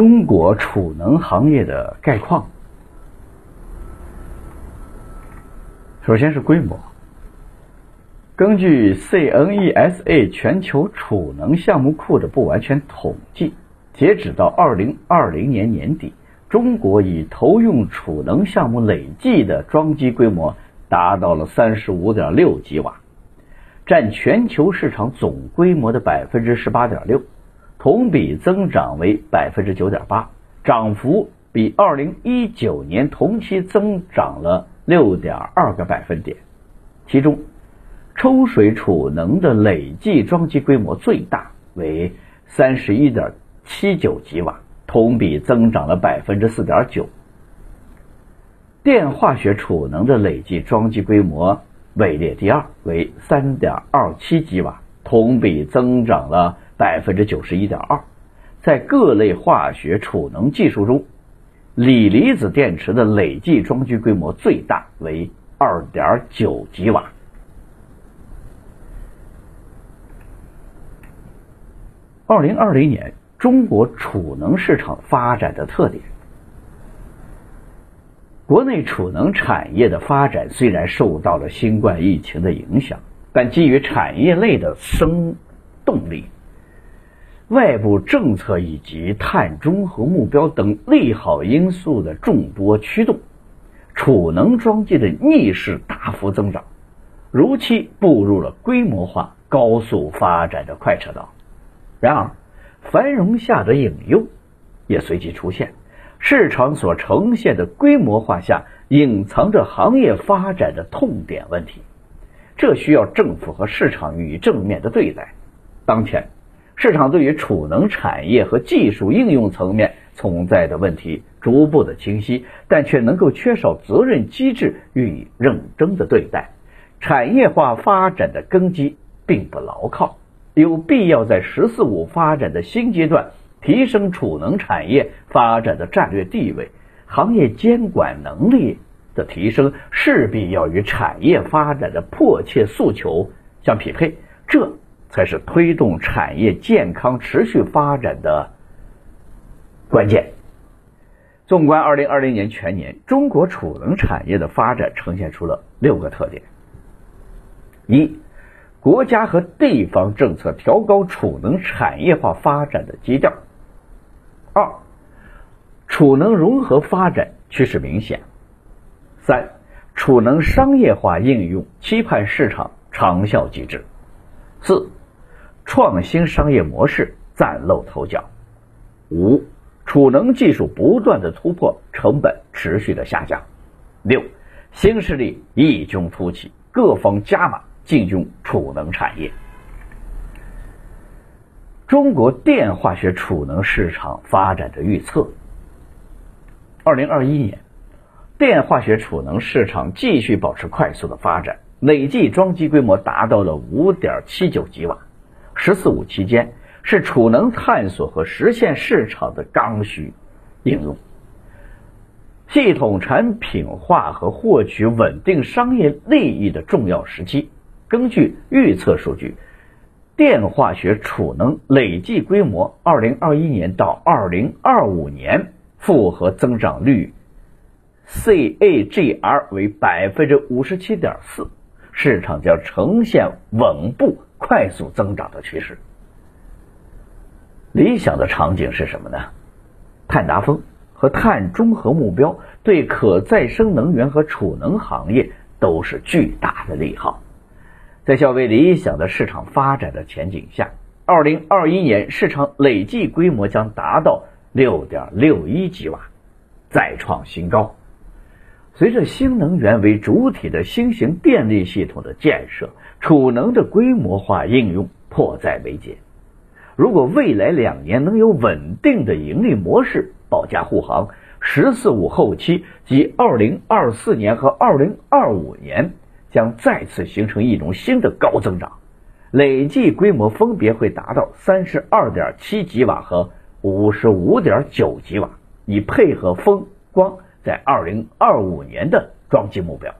中国储能行业的概况。首先是规模。根据 CNESA 全球储能项目库的不完全统计，截止到2020年年底，中国已投用储能项目累计的装机规模达到了35.6吉瓦，占全球市场总规模的18.6%，同比增长为9.8%，涨幅比2019年同期增长了6.2个百分点，其中。抽水储能的累计装机规模最大为三十一点七九吉瓦，同比增长了百分之四点九。电化学储能的累计装机规模位列第二，为三点二七吉瓦，同比增长了百分之九十一点二。在各类化学储能技术中，锂离子电池的累计装机规模最大为二点九吉瓦。二零二零年，中国储能市场发展的特点。国内储能产业的发展虽然受到了新冠疫情的影响，但基于产业类的生动力、外部政策以及碳中和目标等利好因素的众多驱动，储能装机的逆势大幅增长，如期步入了规模化、高速发展的快车道。然而，繁荣下的隐忧也随即出现，市场所呈现的规模化下隐藏着行业发展的痛点问题，这需要政府和市场予以正面的对待。当前，市场对于储能产业和技术应用层面存在的问题逐步的清晰，但却能够缺少责任机制予以认真的对待，产业化发展的根基并不牢靠。有必要在“十四五”发展的新阶段提升储能产业发展的战略地位，行业监管能力的提升势必要与产业发展的迫切诉求相匹配，这才是推动产业健康持续发展的关键。纵观二零二零年全年，中国储能产业的发展呈现出了六个特点：一。国家和地方政策调高储能产业化发展的基调。二，储能融合发展趋势明显。三，储能商业化应用期盼市场长效机制。四，创新商业模式崭露头角。五，储能技术不断的突破，成本持续的下降。六，新势力异军突起，各方加码。进军储能产业。中国电化学储能市场发展的预测：二零二一年，电化学储能市场继续保持快速的发展，累计装机规模达到了五点七九吉瓦。十四五期间是储能探索和实现市场的刚需应用。系统产品化和获取稳定商业利益的重要时期。根据预测数据，电化学储能累计规模，二零二一年到二零二五年复合增长率 CAGR 为百分之五十七点四，市场将呈现稳步快速增长的趋势。理想的场景是什么呢？碳达峰和碳中和目标对可再生能源和储能行业都是巨大的利好。在较为理想的市场发展的前景下，二零二一年市场累计规模将达到六点六一吉瓦，再创新高。随着新能源为主体的新型电力系统的建设，储能的规模化应用迫在眉睫。如果未来两年能有稳定的盈利模式保驾护航，“十四五”后期及二零二四年和二零二五年。将再次形成一种新的高增长，累计规模分别会达到三十二点七吉瓦和五十五点九吉瓦，以配合风光在二零二五年的装机目标。